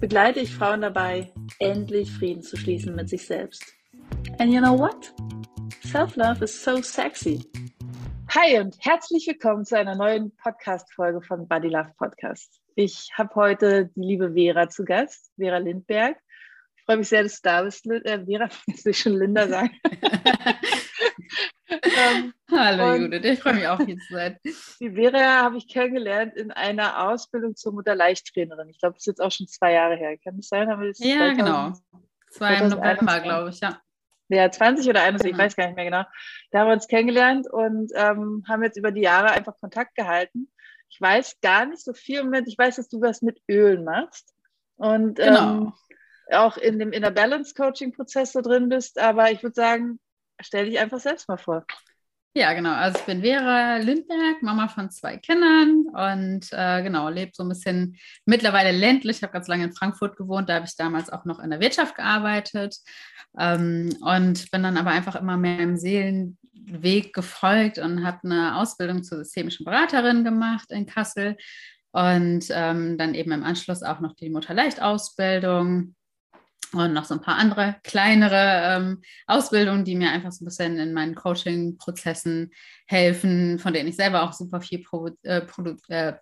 begleite ich Frauen dabei, endlich Frieden zu schließen mit sich selbst. And you know what? Self-love is so sexy. Hi und herzlich willkommen zu einer neuen Podcast-Folge von Body Love Podcast. Ich habe heute die liebe Vera zu Gast, Vera Lindberg. Ich freue mich sehr, dass du da bist, äh, Vera. Ich will schon Linda sagen. ähm, Hallo Judith, ich freue mich auch hier zu sein. Die Vera habe ich kennengelernt in einer Ausbildung zur Mutterleichttrainerin. Ich glaube, das ist jetzt auch schon zwei Jahre her. Kann das sein? Das ja, 2000, genau. Zwei im November, glaube ich, ja. Ja, 20 oder 21, genau. ich weiß gar nicht mehr genau. Da haben wir uns kennengelernt und ähm, haben jetzt über die Jahre einfach Kontakt gehalten. Ich weiß gar nicht so viel mit, ich weiß, dass du was mit Ölen machst und genau. ähm, auch in dem Inner Balance Coaching Prozess so drin bist, aber ich würde sagen, stell dich einfach selbst mal vor. Ja, genau. Also ich bin Vera Lindberg, Mama von zwei Kindern und äh, genau, lebe so ein bisschen mittlerweile ländlich. Ich habe ganz lange in Frankfurt gewohnt, da habe ich damals auch noch in der Wirtschaft gearbeitet ähm, und bin dann aber einfach immer mehr im Seelenweg gefolgt und habe eine Ausbildung zur systemischen Beraterin gemacht in Kassel und ähm, dann eben im Anschluss auch noch die Mutterleicht-Ausbildung und noch so ein paar andere kleinere ähm, Ausbildungen, die mir einfach so ein bisschen in meinen Coaching-Prozessen helfen, von denen ich selber auch super viel pro, äh, äh,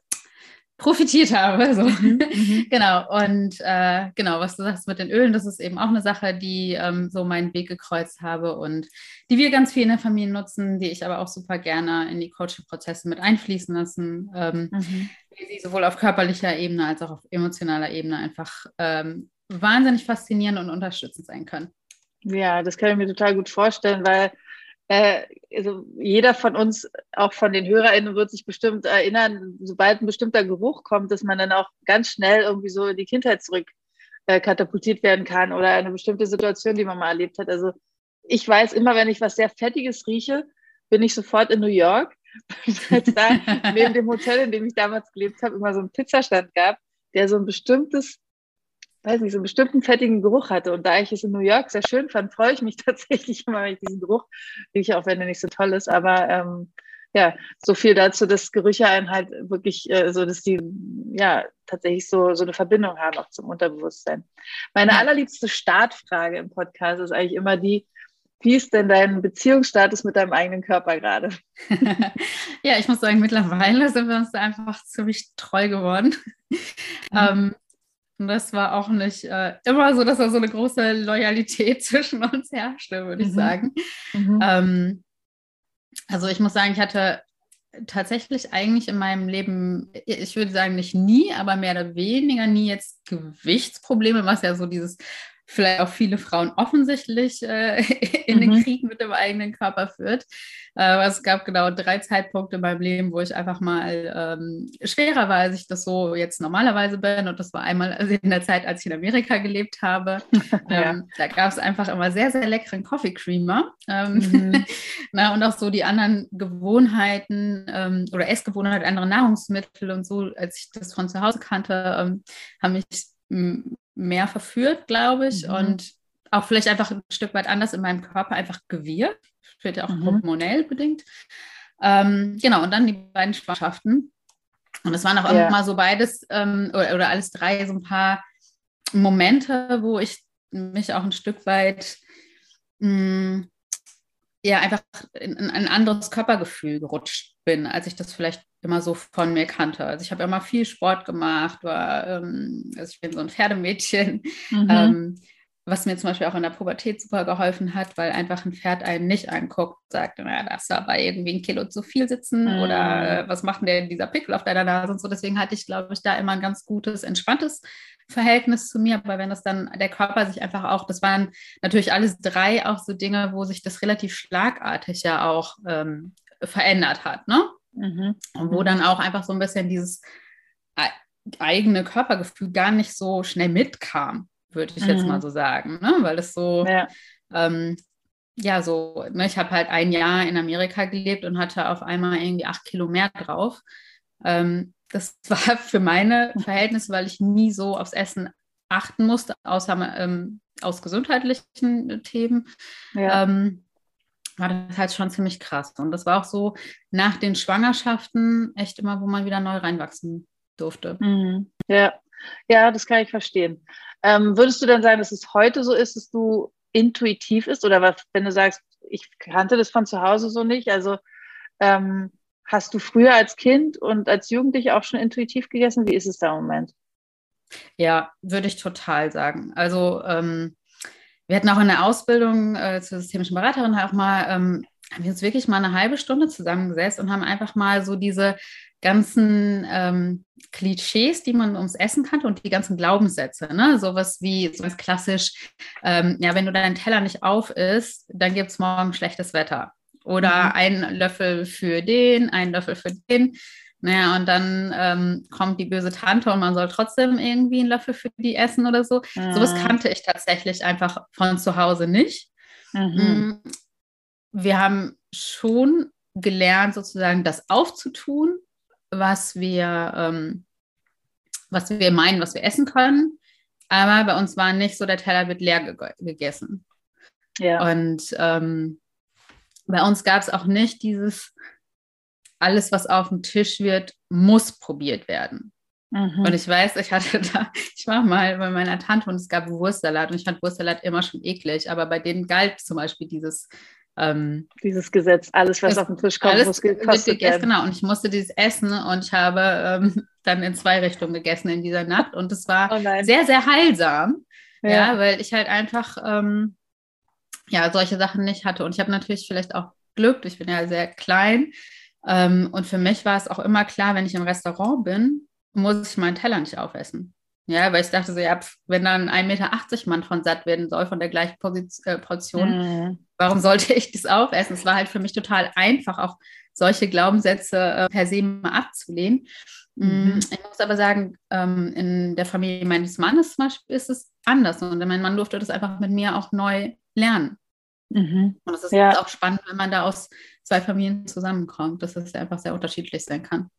profitiert habe. So. Mhm, mhm. genau. Und äh, genau, was du sagst mit den Ölen, das ist eben auch eine Sache, die ähm, so meinen Weg gekreuzt habe und die wir ganz viel in der Familie nutzen, die ich aber auch super gerne in die Coaching-Prozesse mit einfließen lassen, ähm, mhm. die sie sowohl auf körperlicher Ebene als auch auf emotionaler Ebene einfach ähm, wahnsinnig faszinierend und unterstützend sein können. Ja, das kann ich mir total gut vorstellen, weil äh, also jeder von uns, auch von den HörerInnen, wird sich bestimmt erinnern, sobald ein bestimmter Geruch kommt, dass man dann auch ganz schnell irgendwie so in die Kindheit zurück äh, katapultiert werden kann oder eine bestimmte Situation, die man mal erlebt hat. Also ich weiß immer, wenn ich was sehr Fettiges rieche, bin ich sofort in New York. Weil es da neben dem Hotel, in dem ich damals gelebt habe, immer so einen Pizzastand gab, der so ein bestimmtes weiß nicht, so einen bestimmten fettigen Geruch hatte. Und da ich es in New York sehr schön fand, freue ich mich tatsächlich immer, wenn ich diesen Geruch rieche, auch wenn er nicht so toll ist. Aber ähm, ja, so viel dazu, dass Gerüche einen halt wirklich, äh, so dass die ja tatsächlich so, so eine Verbindung haben auch zum Unterbewusstsein. Meine allerliebste Startfrage im Podcast ist eigentlich immer die, wie ist denn dein Beziehungsstatus mit deinem eigenen Körper gerade? ja, ich muss sagen, mittlerweile sind wir uns da einfach ziemlich treu geworden. Mhm. ähm, und das war auch nicht äh, immer so, dass da so eine große Loyalität zwischen uns herrschte, würde ich mhm. sagen. Mhm. Ähm, also ich muss sagen, ich hatte tatsächlich eigentlich in meinem Leben, ich würde sagen nicht nie, aber mehr oder weniger nie jetzt Gewichtsprobleme, was ja so dieses vielleicht auch viele Frauen offensichtlich äh, in mhm. den Krieg mit dem eigenen Körper führt. Äh, aber es gab genau drei Zeitpunkte in meinem Leben, wo ich einfach mal ähm, schwerer war, als ich das so jetzt normalerweise bin. Und das war einmal in der Zeit, als ich in Amerika gelebt habe. ja. ähm, da gab es einfach immer sehr, sehr leckeren Coffee Creamer. Ähm, mhm. na, und auch so die anderen Gewohnheiten ähm, oder Essgewohnheiten, andere Nahrungsmittel und so, als ich das von zu Hause kannte, ähm, haben mich mehr verführt, glaube ich. Mhm. Und auch vielleicht einfach ein Stück weit anders in meinem Körper einfach gewirkt. Vielleicht auch mhm. hormonell bedingt. Ähm, genau, und dann die beiden Schwangerschaften. Und es waren auch ja. immer so beides ähm, oder, oder, alles drei so ein paar Momente, wo ich mich auch ein Stück weit mh, mm, ja einfach in, in, ein anderes Körpergefühl gerutscht bin, als ich das vielleicht immer so von mir kannte. Also ich habe immer viel Sport gemacht, war, ähm, also ich bin so ein Pferdemädchen. Mhm. Ähm, was mir zum Beispiel auch in der Pubertät super geholfen hat, weil einfach ein Pferd einen nicht anguckt und sagt, naja, da ist aber irgendwie ein Kilo zu viel sitzen mhm. oder äh, was macht denn der, dieser Pickel auf deiner Nase und so. Deswegen hatte ich, glaube ich, da immer ein ganz gutes, entspanntes Verhältnis zu mir. Aber wenn das dann der Körper sich einfach auch, das waren natürlich alles drei auch so Dinge, wo sich das relativ schlagartig ja auch ähm, verändert hat, ne? Mhm. Und wo dann auch einfach so ein bisschen dieses eigene Körpergefühl gar nicht so schnell mitkam, würde ich mhm. jetzt mal so sagen, ne? weil es so, ja, ähm, ja so, ne? ich habe halt ein Jahr in Amerika gelebt und hatte auf einmal irgendwie acht Kilo mehr drauf. Ähm, das war für meine Verhältnisse, weil ich nie so aufs Essen achten musste, außer ähm, aus gesundheitlichen Themen. Ja. Ähm, war das halt schon ziemlich krass. Und das war auch so nach den Schwangerschaften echt immer, wo man wieder neu reinwachsen durfte. Mhm. Ja. ja, das kann ich verstehen. Ähm, würdest du denn sagen, dass es heute so ist, dass du intuitiv ist? Oder was, wenn du sagst, ich kannte das von zu Hause so nicht, also ähm, hast du früher als Kind und als Jugendliche auch schon intuitiv gegessen? Wie ist es da im Moment? Ja, würde ich total sagen. Also ähm, wir hatten auch in der Ausbildung äh, zur systemischen Beraterin auch mal, ähm, haben wir uns wirklich mal eine halbe Stunde zusammengesetzt und haben einfach mal so diese ganzen ähm, Klischees, die man ums Essen kannte und die ganzen Glaubenssätze, ne? Sowas wie so ganz klassisch, ähm, ja, wenn du deinen Teller nicht auf isst, dann gibt es morgen schlechtes Wetter. Oder mhm. ein Löffel für den, ein Löffel für den. Naja, und dann ähm, kommt die böse Tante und man soll trotzdem irgendwie einen Löffel für die essen oder so. Mhm. Sowas kannte ich tatsächlich einfach von zu Hause nicht. Mhm. Mm, wir haben schon gelernt, sozusagen das aufzutun, was wir, ähm, was wir meinen, was wir essen können. Aber bei uns war nicht so, der Teller wird leer ge gegessen. Ja. Und ähm, bei uns gab es auch nicht dieses, alles, was auf dem Tisch wird, muss probiert werden. Mhm. Und ich weiß, ich hatte da, ich war mal bei meiner Tante und es gab Wurstsalat und ich fand Wurstsalat immer schon eklig, aber bei denen galt zum Beispiel dieses ähm, dieses Gesetz, alles, was auf den Tisch kommt, muss gekostet werden. Genau, und ich musste dieses essen und ich habe ähm, dann in zwei Richtungen gegessen in dieser Nacht und es war oh sehr, sehr heilsam, ja, ja weil ich halt einfach ähm, ja solche Sachen nicht hatte und ich habe natürlich vielleicht auch Glück, ich bin ja sehr klein, und für mich war es auch immer klar, wenn ich im Restaurant bin, muss ich meinen Teller nicht aufessen. Ja, weil ich dachte so, ja, wenn dann 1,80 Meter Mann von satt werden soll, von der gleichen Position, äh, Portion, mhm. warum sollte ich das aufessen? Es war halt für mich total einfach, auch solche Glaubenssätze äh, per se mal abzulehnen. Mm, mhm. Ich muss aber sagen, ähm, in der Familie meines Mannes zum Beispiel ist es anders. Und mein Mann durfte das einfach mit mir auch neu lernen. Mhm. Und es ist ja. auch spannend, wenn man da aus zwei Familien zusammenkommt, dass es einfach sehr unterschiedlich sein kann.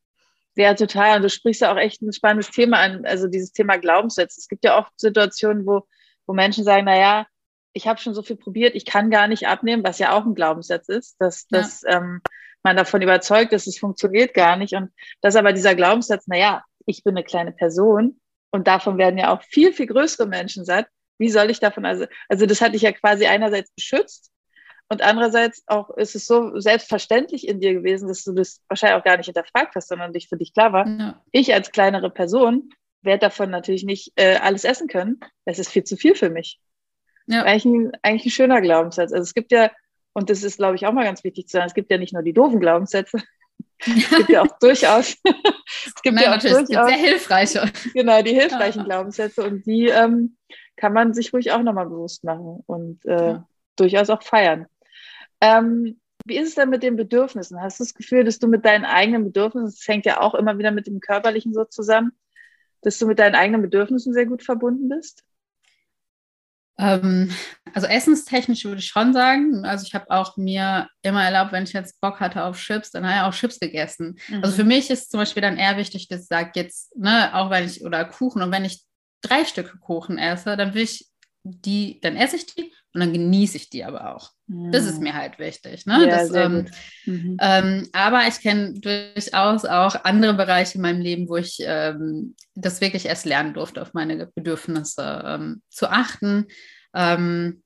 Ja, total. Und du sprichst ja auch echt ein spannendes Thema an, also dieses Thema Glaubenssätze. Es gibt ja oft Situationen, wo, wo Menschen sagen, naja, ich habe schon so viel probiert, ich kann gar nicht abnehmen, was ja auch ein Glaubenssatz ist, dass, ja. dass ähm, man davon überzeugt ist, es funktioniert gar nicht. Und dass aber dieser Glaubenssatz, naja, ich bin eine kleine Person und davon werden ja auch viel, viel größere Menschen satt. Wie soll ich davon, also, also das hatte ich ja quasi einerseits beschützt und andererseits auch ist es so selbstverständlich in dir gewesen, dass du das wahrscheinlich auch gar nicht hinterfragt hast, sondern dich für dich klar war. Ja. Ich als kleinere Person werde davon natürlich nicht äh, alles essen können. Das ist viel zu viel für mich. Ja. Eigentlich, ein, eigentlich ein schöner Glaubenssatz. Also es gibt ja, und das ist, glaube ich, auch mal ganz wichtig zu sagen, es gibt ja nicht nur die doofen Glaubenssätze, es gibt ja auch durchaus, es gibt Nein, ja auch durchaus, sehr hilfreiche. Genau, die hilfreichen ja. Glaubenssätze und die ähm, kann man sich ruhig auch nochmal bewusst machen und äh, ja. durchaus auch feiern. Ähm, wie ist es denn mit den Bedürfnissen? Hast du das Gefühl, dass du mit deinen eigenen Bedürfnissen, das hängt ja auch immer wieder mit dem Körperlichen so zusammen, dass du mit deinen eigenen Bedürfnissen sehr gut verbunden bist? Ähm, also essenstechnisch würde ich schon sagen. Also ich habe auch mir immer erlaubt, wenn ich jetzt Bock hatte auf Chips, dann habe ich auch Chips gegessen. Mhm. Also für mich ist zum Beispiel dann eher wichtig, dass ich sage jetzt, ne, auch wenn ich, oder Kuchen, und wenn ich drei Stücke Kuchen esse, dann will ich die, dann esse ich die und dann genieße ich die aber auch. Mhm. Das ist mm. mir halt wichtig. Ne? Ja, das, ähm, mhm. ähm, aber ich kenne durchaus auch andere Bereiche in meinem Leben, wo ich ähm, das wirklich erst lernen durfte, auf meine Bedürfnisse ähm, zu achten. Ähm,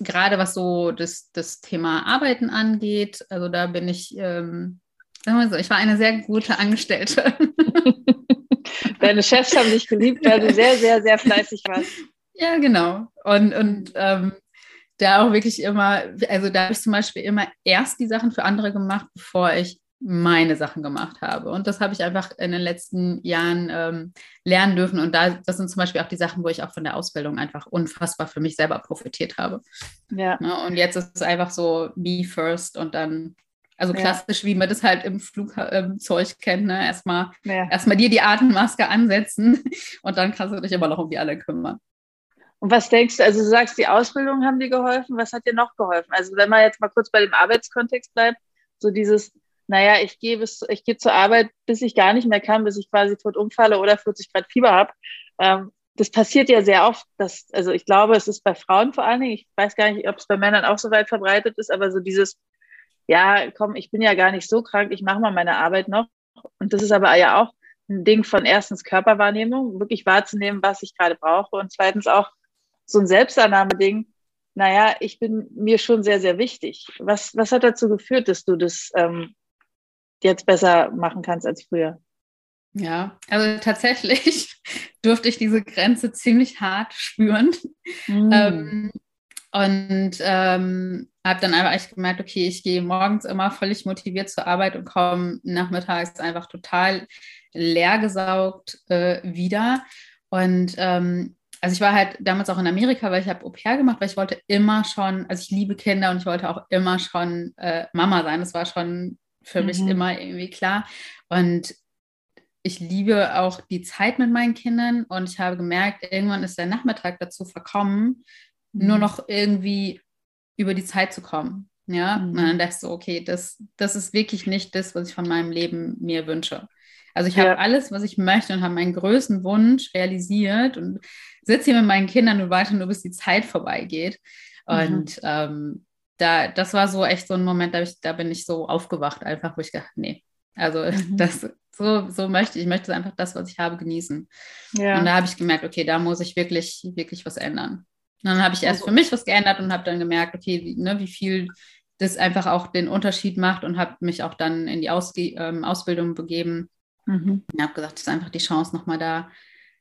gerade was so das, das Thema Arbeiten angeht, also da bin ich, ähm, sagen wir so, ich war eine sehr gute Angestellte. Deine Chefs haben dich geliebt, weil du sehr, sehr, sehr fleißig warst. Ja, genau. Und, und ähm, da auch wirklich immer, also da habe ich zum Beispiel immer erst die Sachen für andere gemacht, bevor ich meine Sachen gemacht habe. Und das habe ich einfach in den letzten Jahren ähm, lernen dürfen. Und da, das sind zum Beispiel auch die Sachen, wo ich auch von der Ausbildung einfach unfassbar für mich selber profitiert habe. Ja. ja ne, und jetzt ist es einfach so me first und dann Also klassisch, ja. wie man das halt im Flugzeug kennt, ne? Erstmal ja. erstmal dir die Atemmaske ansetzen und dann kannst du dich immer noch um die alle kümmern. Und was denkst du, also du sagst, die Ausbildung haben dir geholfen, was hat dir noch geholfen? Also wenn man jetzt mal kurz bei dem Arbeitskontext bleibt, so dieses, naja, ich gehe bis, ich gehe zur Arbeit, bis ich gar nicht mehr kann, bis ich quasi tot umfalle oder 40 Grad Fieber habe. Ähm, das passiert ja sehr oft, dass, also ich glaube, es ist bei Frauen vor allen Dingen, ich weiß gar nicht, ob es bei Männern auch so weit verbreitet ist, aber so dieses, ja, komm, ich bin ja gar nicht so krank, ich mache mal meine Arbeit noch. Und das ist aber ja auch ein Ding von erstens Körperwahrnehmung, wirklich wahrzunehmen, was ich gerade brauche und zweitens auch so ein Selbstannahme-Ding, naja, ich bin mir schon sehr, sehr wichtig. Was, was hat dazu geführt, dass du das ähm, jetzt besser machen kannst als früher? Ja, also tatsächlich durfte ich diese Grenze ziemlich hart spüren. Mm. Ähm, und ähm, habe dann einfach echt gemerkt, okay, ich gehe morgens immer völlig motiviert zur Arbeit und komme nachmittags einfach total leergesaugt äh, wieder. Und ähm, also ich war halt damals auch in Amerika, weil ich habe Au pair gemacht, weil ich wollte immer schon, also ich liebe Kinder und ich wollte auch immer schon äh, Mama sein. Das war schon für mhm. mich immer irgendwie klar. Und ich liebe auch die Zeit mit meinen Kindern und ich habe gemerkt, irgendwann ist der Nachmittag dazu verkommen, mhm. nur noch irgendwie über die Zeit zu kommen. Ja, mhm. und dann dachte ich so, okay, das, das ist wirklich nicht das, was ich von meinem Leben mir wünsche. Also ich ja. habe alles, was ich möchte und habe meinen größten Wunsch realisiert und sitze hier mit meinen Kindern und warte nur, bis die Zeit vorbeigeht. Mhm. Und mhm. ähm, da, das war so echt so ein Moment, da, ich, da bin ich so aufgewacht, einfach, wo ich gedacht, nee, also mhm. das, so, so möchte ich, ich möchte einfach das, was ich habe, genießen. Ja. Und da habe ich gemerkt, okay, da muss ich wirklich, wirklich was ändern. Und dann habe ich erst also, für mich was geändert und habe dann gemerkt, okay, wie, ne, wie viel das einfach auch den Unterschied macht und habe mich auch dann in die Ausge ähm, Ausbildung begeben. Mhm. Ich habe gesagt, das ist einfach die Chance, nochmal da,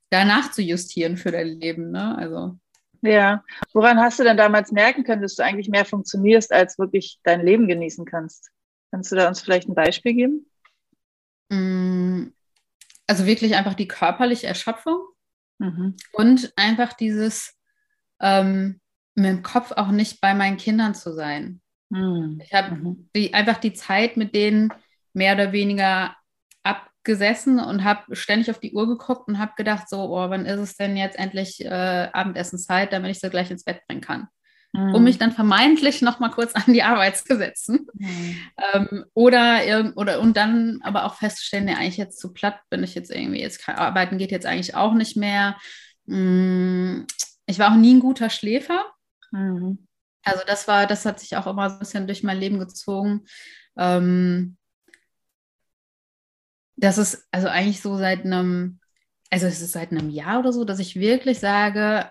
da nachzujustieren für dein Leben. Ne? Also. Ja, woran hast du denn damals merken können, dass du eigentlich mehr funktionierst, als wirklich dein Leben genießen kannst? Kannst du da uns vielleicht ein Beispiel geben? Mm, also wirklich einfach die körperliche Erschöpfung mhm. und einfach dieses ähm, mit dem Kopf auch nicht bei meinen Kindern zu sein. Mhm. Ich habe mhm. einfach die Zeit mit denen mehr oder weniger abgesessen und habe ständig auf die Uhr geguckt und habe gedacht, so, oh, wann ist es denn jetzt endlich äh, Abendessenzeit, damit ich sie gleich ins Bett bringen kann mhm. um mich dann vermeintlich noch mal kurz an die Arbeit zu setzen. Mhm. Ähm, oder, oder und dann aber auch feststellen, ja, eigentlich jetzt zu platt bin ich jetzt irgendwie, jetzt arbeiten geht jetzt eigentlich auch nicht mehr. Mm, ich war auch nie ein guter Schläfer. Mhm. Also das war, das hat sich auch immer so ein bisschen durch mein Leben gezogen. Ähm, das ist also eigentlich so seit einem, also es ist seit einem Jahr oder so, dass ich wirklich sage,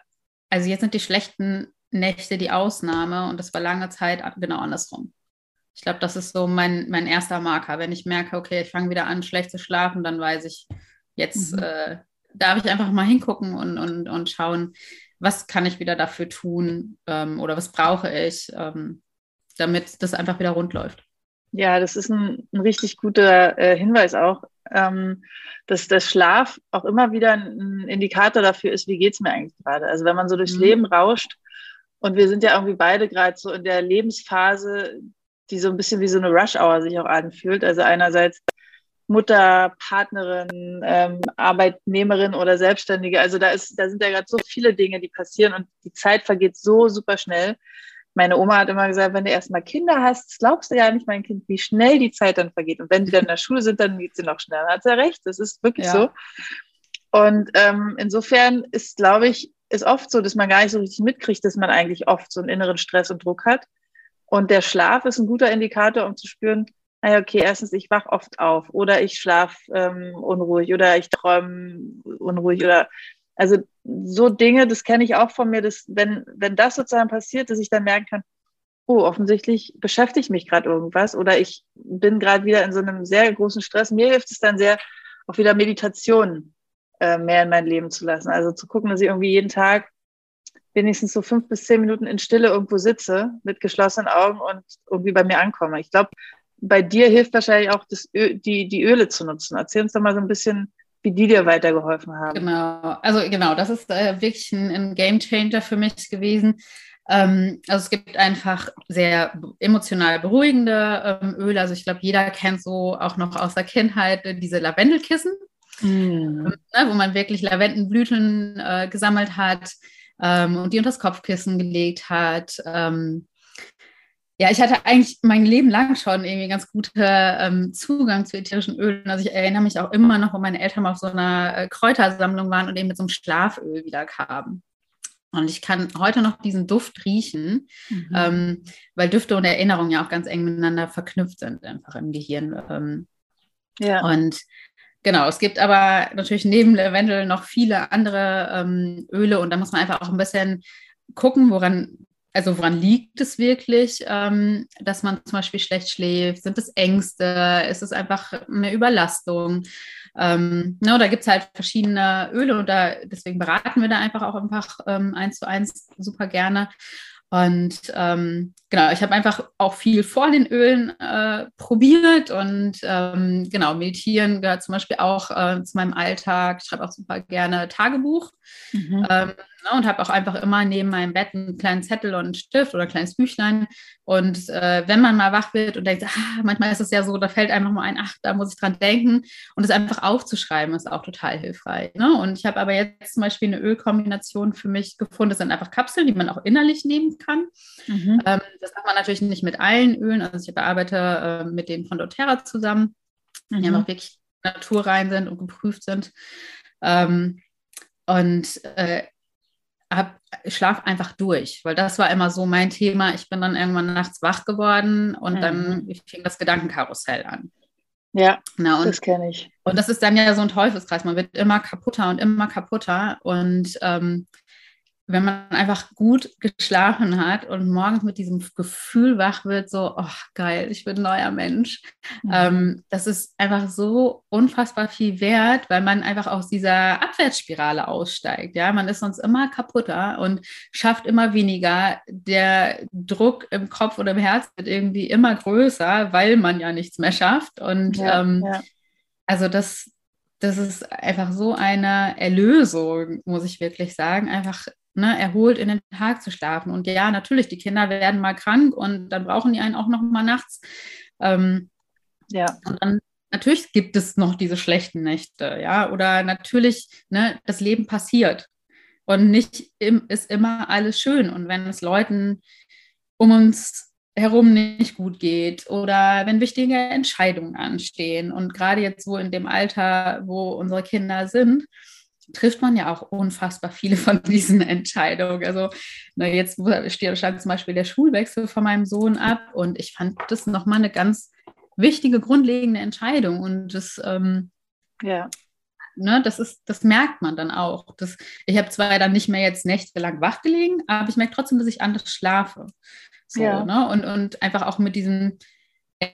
also jetzt sind die schlechten Nächte die Ausnahme und das war lange Zeit genau andersrum. Ich glaube, das ist so mein, mein erster Marker. Wenn ich merke, okay, ich fange wieder an, schlecht zu schlafen, dann weiß ich, jetzt mhm. äh, darf ich einfach mal hingucken und, und, und schauen, was kann ich wieder dafür tun ähm, oder was brauche ich, ähm, damit das einfach wieder rund läuft. Ja, das ist ein, ein richtig guter äh, Hinweis auch, ähm, dass der Schlaf auch immer wieder ein Indikator dafür ist, wie geht es mir eigentlich gerade. Also wenn man so durchs mhm. Leben rauscht und wir sind ja irgendwie beide gerade so in der Lebensphase, die so ein bisschen wie so eine Rush-Hour sich auch anfühlt. Also einerseits Mutter, Partnerin, ähm, Arbeitnehmerin oder Selbstständige. Also da ist, da sind ja gerade so viele Dinge, die passieren und die Zeit vergeht so super schnell. Meine Oma hat immer gesagt, wenn du erstmal Kinder hast, glaubst du ja nicht, mein Kind, wie schnell die Zeit dann vergeht. Und wenn die dann in der Schule sind, dann geht sie noch schneller. Hat sie ja recht, das ist wirklich ja. so. Und ähm, insofern ist, glaube ich, ist oft so, dass man gar nicht so richtig mitkriegt, dass man eigentlich oft so einen inneren Stress und Druck hat. Und der Schlaf ist ein guter Indikator, um zu spüren, naja, okay, erstens, ich wach oft auf oder ich schlafe ähm, unruhig oder ich träume unruhig oder also so Dinge, das kenne ich auch von mir, dass wenn, wenn das sozusagen passiert, dass ich dann merken kann, oh, offensichtlich beschäftigt mich gerade irgendwas oder ich bin gerade wieder in so einem sehr großen Stress. Mir hilft es dann sehr, auch wieder Meditation äh, mehr in mein Leben zu lassen. Also zu gucken, dass ich irgendwie jeden Tag wenigstens so fünf bis zehn Minuten in Stille irgendwo sitze mit geschlossenen Augen und irgendwie bei mir ankomme. Ich glaube, bei dir hilft wahrscheinlich auch das Ö die, die Öle zu nutzen. Erzähl uns doch mal so ein bisschen, wie die dir weitergeholfen haben. Genau, also genau, das ist äh, wirklich ein, ein Game Changer für mich gewesen. Ähm, also es gibt einfach sehr emotional beruhigende ähm, Öle. Also ich glaube, jeder kennt so auch noch aus der Kindheit äh, diese Lavendelkissen, ähm, ne, wo man wirklich Lavendenblüten äh, gesammelt hat ähm, und die unter das Kopfkissen gelegt hat. Ähm, ja, ich hatte eigentlich mein Leben lang schon irgendwie ganz guten ähm, Zugang zu ätherischen Ölen. Also ich erinnere mich auch immer noch, wo meine Eltern mal auf so einer äh, Kräutersammlung waren und eben mit so einem Schlaföl wieder kamen. Und ich kann heute noch diesen Duft riechen, mhm. ähm, weil Düfte und Erinnerungen ja auch ganz eng miteinander verknüpft sind, einfach im Gehirn. Ähm, ja. Und genau, es gibt aber natürlich neben Lavendel noch viele andere ähm, Öle und da muss man einfach auch ein bisschen gucken, woran also woran liegt es wirklich, ähm, dass man zum Beispiel schlecht schläft? Sind es Ängste? Ist es einfach eine Überlastung? Ähm, ne, da gibt es halt verschiedene Öle und da, deswegen beraten wir da einfach auch einfach ähm, eins zu eins super gerne. Und ähm, genau, ich habe einfach auch viel vor den Ölen äh, probiert und ähm, genau, meditieren gehört zum Beispiel auch äh, zu meinem Alltag. Ich schreibe auch super gerne Tagebuch. Mhm. Ähm, Ne, und habe auch einfach immer neben meinem Bett einen kleinen Zettel und einen Stift oder ein kleines Büchlein. Und äh, wenn man mal wach wird und denkt, ah, manchmal ist es ja so, da fällt einem nochmal ein, ach, da muss ich dran denken. Und es einfach aufzuschreiben, ist auch total hilfreich. Ne? Und ich habe aber jetzt zum Beispiel eine Ölkombination für mich gefunden. Das sind einfach Kapseln, die man auch innerlich nehmen kann. Mhm. Ähm, das macht man natürlich nicht mit allen Ölen. Also ich bearbeite äh, mit denen von doTERRA zusammen, mhm. die einfach wirklich naturrein sind und geprüft sind. Ähm, und äh, hab, schlaf einfach durch, weil das war immer so mein Thema. Ich bin dann irgendwann nachts wach geworden und mhm. dann fing das Gedankenkarussell an. Ja, Na, und, das kenne ich. Und das ist dann ja so ein Teufelskreis. Man wird immer kaputter und immer kaputter. Und ähm, wenn man einfach gut geschlafen hat und morgens mit diesem Gefühl wach wird, so, oh geil, ich bin ein neuer Mensch. Mhm. Ähm, das ist einfach so unfassbar viel wert, weil man einfach aus dieser Abwärtsspirale aussteigt. Ja, man ist sonst immer kaputter und schafft immer weniger. Der Druck im Kopf oder im Herz wird irgendwie immer größer, weil man ja nichts mehr schafft. Und ja, ähm, ja. also das, das ist einfach so eine Erlösung, muss ich wirklich sagen. Einfach ne, erholt in den Tag zu schlafen. Und ja, natürlich, die Kinder werden mal krank und dann brauchen die einen auch noch mal nachts. Ähm, ja. Und dann natürlich gibt es noch diese schlechten Nächte, ja, oder natürlich, ne, das Leben passiert und nicht im, ist immer alles schön. Und wenn es Leuten um uns herum nicht gut geht oder wenn wichtige Entscheidungen anstehen und gerade jetzt wo in dem Alter, wo unsere Kinder sind, trifft man ja auch unfassbar viele von diesen Entscheidungen. Also na, jetzt stand zum Beispiel der Schulwechsel von meinem Sohn ab und ich fand das nochmal eine ganz wichtige, grundlegende Entscheidung. Und das, ähm, ja. Ne, das ist, das merkt man dann auch. Das, ich habe zwar dann nicht mehr jetzt nächtelang wach gelegen, aber ich merke trotzdem, dass ich anders schlafe. So, ja. ne? und, und einfach auch mit diesen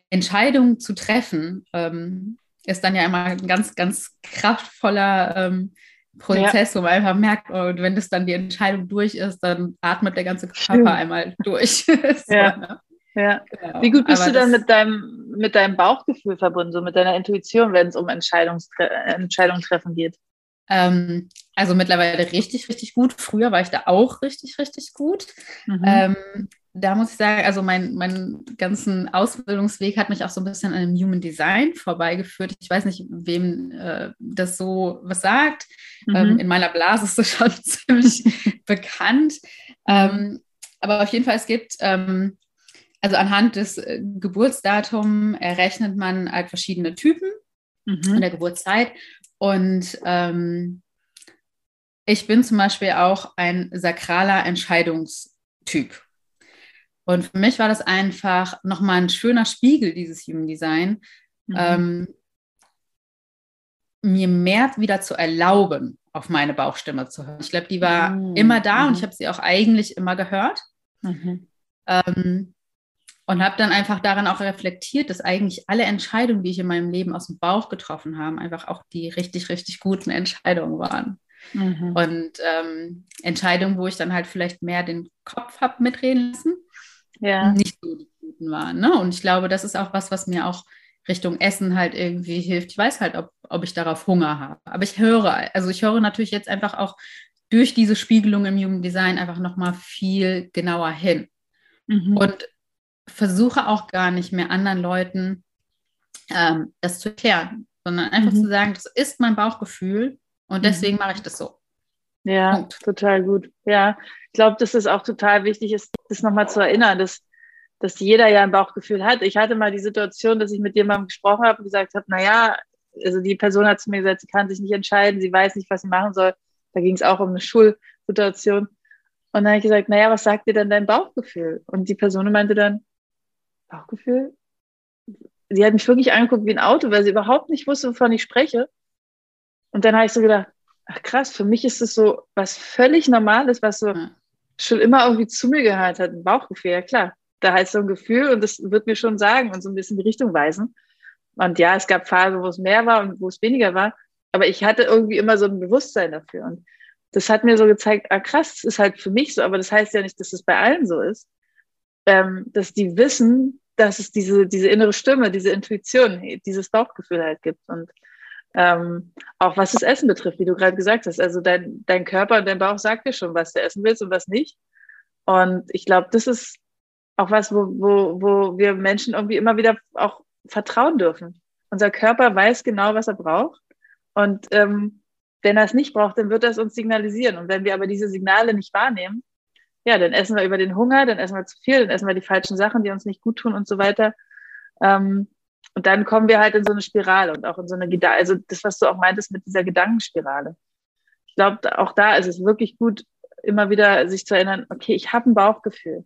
Entscheidungen zu treffen, ähm, ist dann ja immer ein ganz, ganz kraftvoller ähm, Prozess, ja. wo man einfach merkt, oh, und wenn das dann die Entscheidung durch ist, dann atmet der ganze Körper Stimmt. einmal durch. so, ja. Ne? Ja. Genau. Wie gut bist Aber du dann mit deinem, mit deinem Bauchgefühl verbunden, so mit deiner Intuition, wenn es um Entscheidungstre Entscheidungen treffen geht? Ähm, also mittlerweile richtig, richtig gut. Früher war ich da auch richtig, richtig gut. Mhm. Ähm, da muss ich sagen, also mein, mein ganzen Ausbildungsweg hat mich auch so ein bisschen an dem Human Design vorbeigeführt. Ich weiß nicht, wem äh, das so was sagt. Mhm. Ähm, in meiner Blase ist das schon ziemlich bekannt. Ähm, aber auf jeden Fall, es gibt, ähm, also anhand des äh, Geburtsdatums errechnet man halt verschiedene Typen mhm. in der Geburtszeit. Und ähm, ich bin zum Beispiel auch ein sakraler Entscheidungstyp. Und für mich war das einfach nochmal ein schöner Spiegel, dieses Human Design, mhm. ähm, mir mehr wieder zu erlauben, auf meine Bauchstimme zu hören. Ich glaube, die war mhm. immer da mhm. und ich habe sie auch eigentlich immer gehört. Mhm. Ähm, und habe dann einfach daran auch reflektiert, dass eigentlich alle Entscheidungen, die ich in meinem Leben aus dem Bauch getroffen habe, einfach auch die richtig, richtig guten Entscheidungen waren. Mhm. Und ähm, Entscheidungen, wo ich dann halt vielleicht mehr den Kopf habe mitreden lassen ja. nicht so die guten waren. Ne? Und ich glaube, das ist auch was, was mir auch Richtung Essen halt irgendwie hilft. Ich weiß halt, ob, ob ich darauf Hunger habe. Aber ich höre, also ich höre natürlich jetzt einfach auch durch diese Spiegelung im Jugenddesign einfach nochmal viel genauer hin. Mhm. Und versuche auch gar nicht mehr anderen Leuten ähm, das zu erklären, sondern einfach mhm. zu sagen, das ist mein Bauchgefühl und mhm. deswegen mache ich das so. Ja, Punkt. total gut. Ja, ich glaube, dass es auch total wichtig ist, das nochmal zu erinnern, dass, dass jeder ja ein Bauchgefühl hat. Ich hatte mal die Situation, dass ich mit jemandem gesprochen habe und gesagt habe, naja, also die Person hat zu mir gesagt, sie kann sich nicht entscheiden, sie weiß nicht, was sie machen soll. Da ging es auch um eine Schulsituation. Und dann habe ich gesagt, naja, was sagt dir denn dein Bauchgefühl? Und die Person meinte dann, Bauchgefühl? Sie hat mich wirklich angeguckt wie ein Auto, weil sie überhaupt nicht wusste, wovon ich spreche. Und dann habe ich so gedacht, ach krass, für mich ist es so was völlig Normales, was so ja. schon immer irgendwie zu mir gehört hat, ein Bauchgefühl, ja klar. Da heißt so ein Gefühl und das wird mir schon sagen und so ein bisschen die Richtung weisen. Und ja, es gab Phasen, wo es mehr war und wo es weniger war, aber ich hatte irgendwie immer so ein Bewusstsein dafür. Und das hat mir so gezeigt, ah krass, das ist halt für mich so, aber das heißt ja nicht, dass es bei allen so ist. Ähm, dass die wissen, dass es diese, diese innere Stimme, diese Intuition, dieses Bauchgefühl halt gibt. Und ähm, auch was das Essen betrifft, wie du gerade gesagt hast. Also dein, dein Körper und dein Bauch sagt dir schon, was du essen willst und was nicht. Und ich glaube, das ist auch was, wo, wo, wo wir Menschen irgendwie immer wieder auch vertrauen dürfen. Unser Körper weiß genau, was er braucht. Und ähm, wenn er es nicht braucht, dann wird er es uns signalisieren. Und wenn wir aber diese Signale nicht wahrnehmen, ja, dann essen wir über den Hunger, dann essen wir zu viel, dann essen wir die falschen Sachen, die uns nicht gut tun und so weiter. Ähm, und dann kommen wir halt in so eine Spirale und auch in so eine, also das, was du auch meintest mit dieser Gedankenspirale. Ich glaube, auch da ist es wirklich gut, immer wieder sich zu erinnern, okay, ich habe ein Bauchgefühl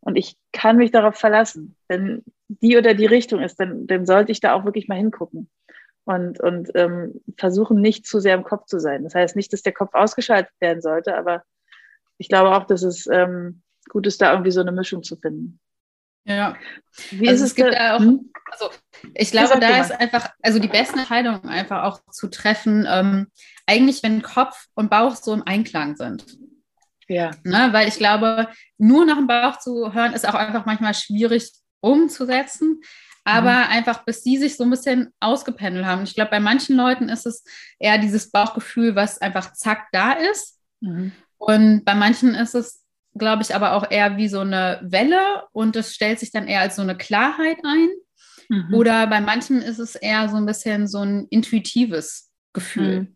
und ich kann mich darauf verlassen. Wenn die oder die Richtung ist, dann, dann sollte ich da auch wirklich mal hingucken und, und ähm, versuchen, nicht zu sehr im Kopf zu sein. Das heißt nicht, dass der Kopf ausgeschaltet werden sollte, aber ich glaube auch, dass es ähm, gut ist, da irgendwie so eine Mischung zu finden. Ja. Wie also ist es, gibt da auch, hm? also ich glaube, da ist einfach, also die beste Entscheidung einfach auch zu treffen, ähm, eigentlich, wenn Kopf und Bauch so im Einklang sind. Ja. Ne, weil ich glaube, nur nach dem Bauch zu hören, ist auch einfach manchmal schwierig umzusetzen. Aber mhm. einfach, bis die sich so ein bisschen ausgependelt haben. Ich glaube, bei manchen Leuten ist es eher dieses Bauchgefühl, was einfach zack da ist. Mhm. Und bei manchen ist es glaube ich, aber auch eher wie so eine Welle und es stellt sich dann eher als so eine Klarheit ein. Mhm. Oder bei manchen ist es eher so ein bisschen so ein intuitives Gefühl.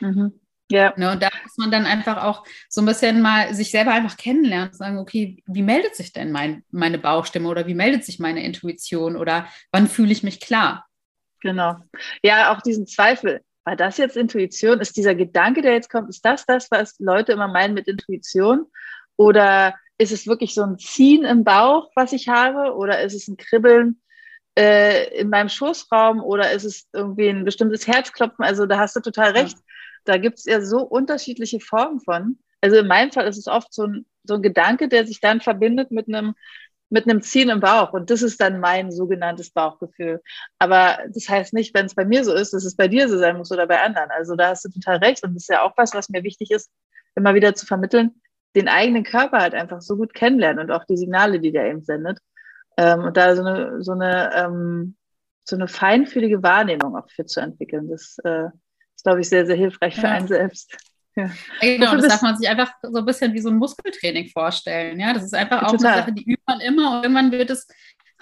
Mhm. Mhm. Ja. Ne, und da muss man dann einfach auch so ein bisschen mal sich selber einfach kennenlernen und sagen, okay, wie meldet sich denn mein, meine Bauchstimme oder wie meldet sich meine Intuition oder wann fühle ich mich klar? Genau. Ja, auch diesen Zweifel. War das jetzt Intuition? Ist dieser Gedanke, der jetzt kommt, ist das das, was Leute immer meinen mit Intuition? Oder ist es wirklich so ein Ziehen im Bauch, was ich habe? Oder ist es ein Kribbeln äh, in meinem Schoßraum? Oder ist es irgendwie ein bestimmtes Herzklopfen? Also da hast du total recht. Da gibt es ja so unterschiedliche Formen von. Also in meinem Fall ist es oft so ein, so ein Gedanke, der sich dann verbindet mit einem mit einem Ziehen im Bauch. Und das ist dann mein sogenanntes Bauchgefühl. Aber das heißt nicht, wenn es bei mir so ist, dass es bei dir so sein muss oder bei anderen. Also da hast du total recht. Und das ist ja auch was, was mir wichtig ist, immer wieder zu vermitteln den eigenen Körper halt einfach so gut kennenlernen und auch die Signale, die der eben sendet. Ähm, und da so eine, so eine, ähm, so eine feinfühlige Wahrnehmung auch für zu entwickeln. Das äh, ist, glaube ich, sehr, sehr hilfreich für einen selbst. Ja. Genau, das darf man sich einfach so ein bisschen wie so ein Muskeltraining vorstellen. Ja, das ist einfach auch Total. eine Sache, die übt man immer und irgendwann wird es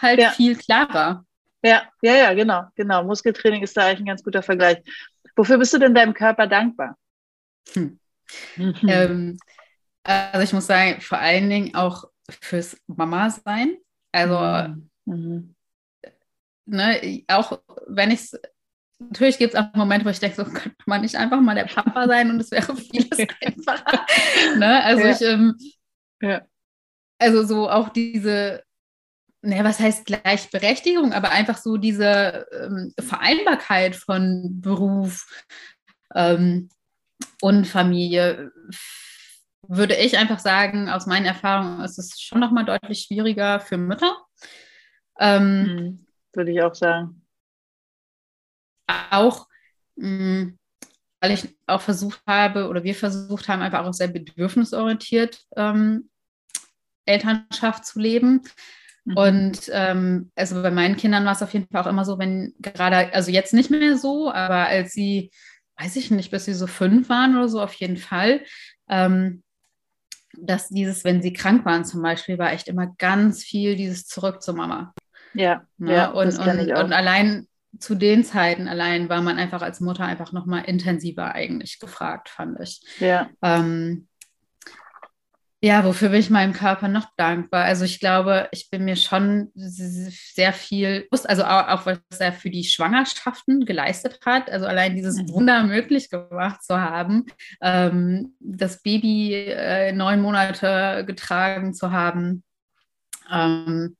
halt ja. viel klarer. Ja, ja, ja, genau, genau. Muskeltraining ist da eigentlich ein ganz guter Vergleich. Wofür bist du denn deinem Körper dankbar? Hm. Mhm. Ähm, also ich muss sagen, vor allen Dingen auch fürs Mama sein. Also mhm. ne, auch wenn ich es, natürlich gibt es auch Momente, wo ich denke, so könnte man nicht einfach mal der Papa sein und es wäre vieles einfacher. ne? Also ja. ich, ähm, ja. also so auch diese, ne, was heißt Gleichberechtigung, aber einfach so diese ähm, Vereinbarkeit von Beruf ähm, und Familie würde ich einfach sagen, aus meinen Erfahrungen ist es schon nochmal deutlich schwieriger für Mütter. Ähm, mhm, würde ich auch sagen. Auch, mh, mm, weil ich auch versucht habe oder wir versucht haben, einfach auch sehr bedürfnisorientiert ähm, Elternschaft zu leben. Mhm. Und ähm, also bei meinen Kindern war es auf jeden Fall auch immer so, wenn gerade, also jetzt nicht mehr so, aber als sie weiß ich nicht, bis sie so fünf waren oder so, auf jeden Fall. Ähm, dass dieses, wenn sie krank waren zum Beispiel, war echt immer ganz viel dieses Zurück zur Mama. Ja, ja, ja und, und, und allein zu den Zeiten allein war man einfach als Mutter einfach noch mal intensiver eigentlich gefragt, fand ich. Ja. Ähm, ja, wofür bin ich meinem Körper noch dankbar? Also ich glaube, ich bin mir schon sehr viel, also auch, auch was er für die Schwangerschaften geleistet hat, also allein dieses mhm. Wunder möglich gemacht zu haben, ähm, das Baby äh, neun Monate getragen zu haben. Ähm,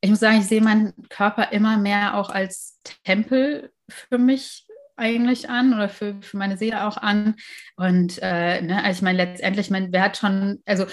ich muss sagen, ich sehe meinen Körper immer mehr auch als Tempel für mich eigentlich an oder für, für meine Seele auch an. Und äh, ne, also ich meine, letztendlich, mein, wer hat schon, also,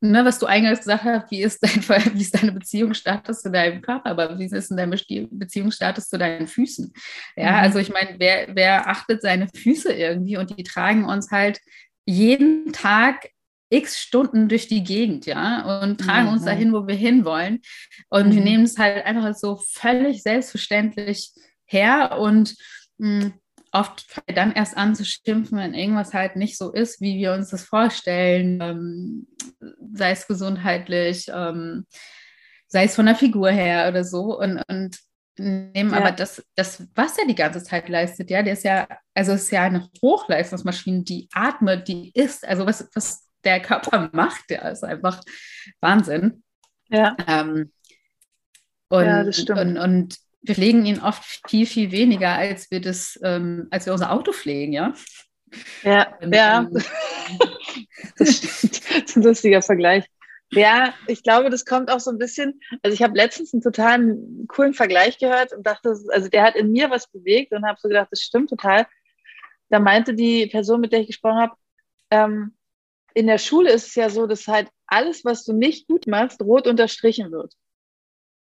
ne, was du eingangs gesagt hast, wie ist, dein, wie ist deine Beziehungsstatus zu deinem Körper, aber wie ist denn dein Beziehungsstatus zu deinen Füßen? Ja, mhm. also ich meine, wer, wer achtet seine Füße irgendwie und die tragen uns halt jeden Tag x Stunden durch die Gegend, ja, und tragen mhm. uns dahin, wo wir hinwollen. Und mhm. wir nehmen es halt einfach so völlig selbstverständlich her und mh, oft dann erst an zu schimpfen, wenn irgendwas halt nicht so ist, wie wir uns das vorstellen, ähm, sei es gesundheitlich, ähm, sei es von der Figur her oder so. Und, und nehmen ja. aber das, das, was er die ganze Zeit leistet, ja, der ist ja, also ist ja eine Hochleistungsmaschine, die atmet, die isst, also was, was der Körper macht, der ist einfach Wahnsinn. Ja. Ähm, und, ja, das stimmt. Und, und wir pflegen ihn oft viel, viel weniger, als wir das, ähm, als wir unser Auto pflegen, ja. Ja, und, ja. Ähm, das, das ist ein lustiger Vergleich. Ja, ich glaube, das kommt auch so ein bisschen. Also ich habe letztens einen total coolen Vergleich gehört und dachte, also der hat in mir was bewegt und habe so gedacht, das stimmt total. Da meinte die Person, mit der ich gesprochen habe, ähm, in der Schule ist es ja so, dass halt alles, was du nicht gut machst, rot unterstrichen wird.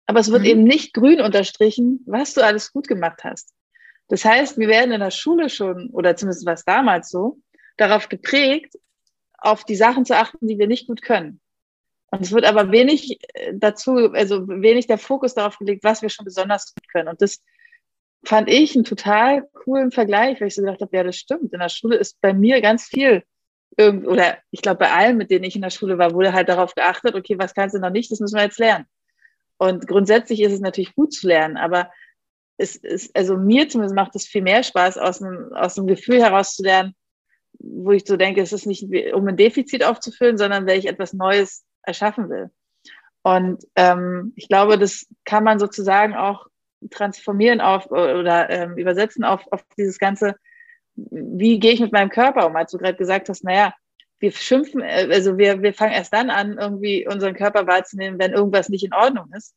Aber es wird mhm. eben nicht grün unterstrichen, was du alles gut gemacht hast. Das heißt, wir werden in der Schule schon, oder zumindest war es damals so, darauf geprägt, auf die Sachen zu achten, die wir nicht gut können. Und es wird aber wenig äh, dazu, also wenig der Fokus darauf gelegt, was wir schon besonders gut können. Und das fand ich einen total coolen Vergleich, weil ich so gedacht habe, ja, das stimmt. In der Schule ist bei mir ganz viel oder ich glaube, bei allen, mit denen ich in der Schule war, wurde halt darauf geachtet, okay, was kannst du noch nicht, das müssen wir jetzt lernen. Und grundsätzlich ist es natürlich gut zu lernen, aber es ist, also mir zumindest macht es viel mehr Spaß, aus einem, aus einem Gefühl heraus zu lernen, wo ich so denke, es ist nicht, um ein Defizit aufzufüllen, sondern weil ich etwas Neues erschaffen will. Und ähm, ich glaube, das kann man sozusagen auch transformieren auf oder ähm, übersetzen auf, auf dieses ganze, wie gehe ich mit meinem Körper um? Als du gerade gesagt hast, naja, wir schimpfen, äh, also wir, wir fangen erst dann an, irgendwie unseren Körper wahrzunehmen, wenn irgendwas nicht in Ordnung ist.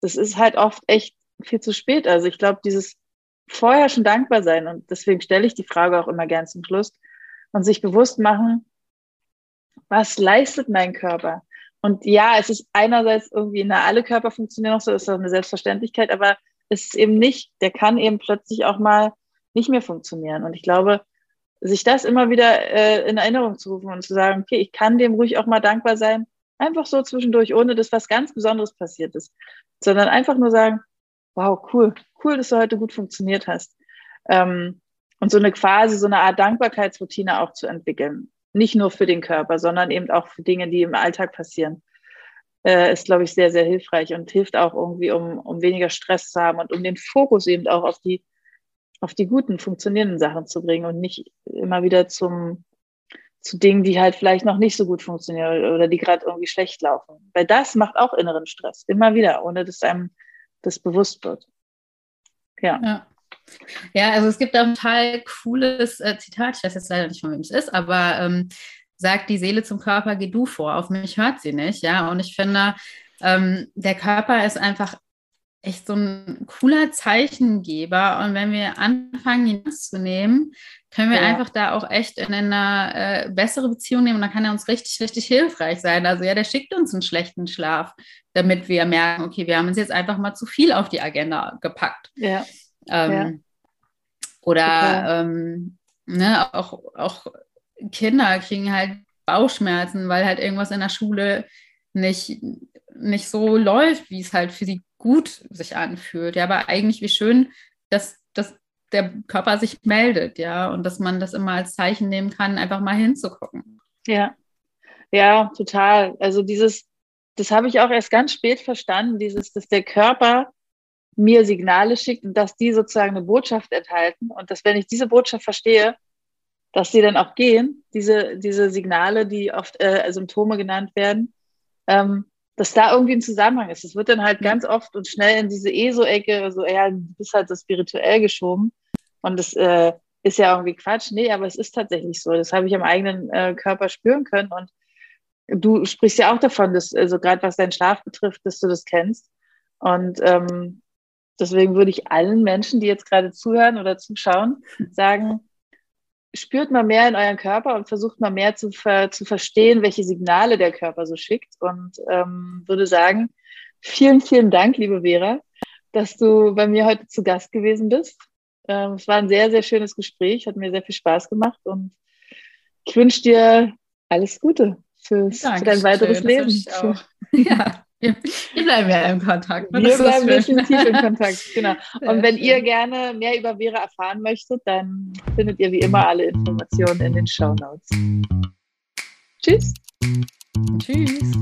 Das ist halt oft echt viel zu spät. Also ich glaube, dieses vorher schon dankbar sein und deswegen stelle ich die Frage auch immer gern zum Schluss und sich bewusst machen, was leistet mein Körper? Und ja, es ist einerseits irgendwie, na, alle Körper funktionieren noch so, ist doch eine Selbstverständlichkeit, aber es ist eben nicht, der kann eben plötzlich auch mal nicht mehr funktionieren. Und ich glaube, sich das immer wieder äh, in Erinnerung zu rufen und zu sagen, okay, ich kann dem ruhig auch mal dankbar sein, einfach so zwischendurch, ohne dass was ganz Besonderes passiert ist, sondern einfach nur sagen, wow, cool, cool, dass du heute gut funktioniert hast. Ähm, und so eine quasi, so eine Art Dankbarkeitsroutine auch zu entwickeln. Nicht nur für den Körper, sondern eben auch für Dinge, die im Alltag passieren. Äh, ist, glaube ich, sehr, sehr hilfreich und hilft auch irgendwie, um, um weniger Stress zu haben und um den Fokus eben auch auf die auf die guten, funktionierenden Sachen zu bringen und nicht immer wieder zum, zu Dingen, die halt vielleicht noch nicht so gut funktionieren oder die gerade irgendwie schlecht laufen. Weil das macht auch inneren Stress, immer wieder, ohne dass einem das bewusst wird. Ja. ja. Ja, also es gibt ein total cooles äh, Zitat, ich weiß jetzt leider nicht, von wem es ist, aber ähm, sagt die Seele zum Körper, geh du vor, auf mich hört sie nicht, ja, und ich finde, ähm, der Körper ist einfach echt so ein cooler Zeichengeber. Und wenn wir anfangen, ihn zu nehmen, können wir ja. einfach da auch echt in eine äh, bessere Beziehung nehmen. Und dann kann er uns richtig, richtig hilfreich sein. Also ja, der schickt uns einen schlechten Schlaf, damit wir merken, okay, wir haben uns jetzt einfach mal zu viel auf die Agenda gepackt. Ja. Ähm, ja. Oder ähm, ne, auch, auch Kinder kriegen halt Bauchschmerzen, weil halt irgendwas in der Schule nicht, nicht so läuft, wie es halt für sie gut sich anfühlt. Ja, aber eigentlich wie schön, dass, dass der Körper sich meldet, ja, und dass man das immer als Zeichen nehmen kann, einfach mal hinzugucken. Ja, ja, total. Also dieses, das habe ich auch erst ganz spät verstanden, dieses, dass der Körper mir Signale schickt und dass die sozusagen eine Botschaft enthalten und dass wenn ich diese Botschaft verstehe, dass die dann auch gehen, diese, diese Signale, die oft äh, Symptome genannt werden, ähm, dass da irgendwie ein Zusammenhang ist. Es wird dann halt ganz oft und schnell in diese ESO-Ecke, so, ja, du bist halt so spirituell geschoben. Und das äh, ist ja irgendwie Quatsch. Nee, aber es ist tatsächlich so. Das habe ich am eigenen äh, Körper spüren können. Und du sprichst ja auch davon, dass, also gerade was deinen Schlaf betrifft, dass du das kennst. Und ähm, deswegen würde ich allen Menschen, die jetzt gerade zuhören oder zuschauen, sagen, spürt mal mehr in euren Körper und versucht mal mehr zu, ver zu verstehen, welche Signale der Körper so schickt. Und ähm, würde sagen, vielen, vielen Dank, liebe Vera, dass du bei mir heute zu Gast gewesen bist. Ähm, es war ein sehr, sehr schönes Gespräch, hat mir sehr viel Spaß gemacht und ich wünsche dir alles Gute fürs, für dein weiteres Leben. Ja. Wir bleiben ja im Kontakt. Ne? Wir bleiben definitiv in Kontakt, genau. Und wenn ihr gerne mehr über Vera erfahren möchtet, dann findet ihr wie immer alle Informationen in den Show Notes. Tschüss. Tschüss.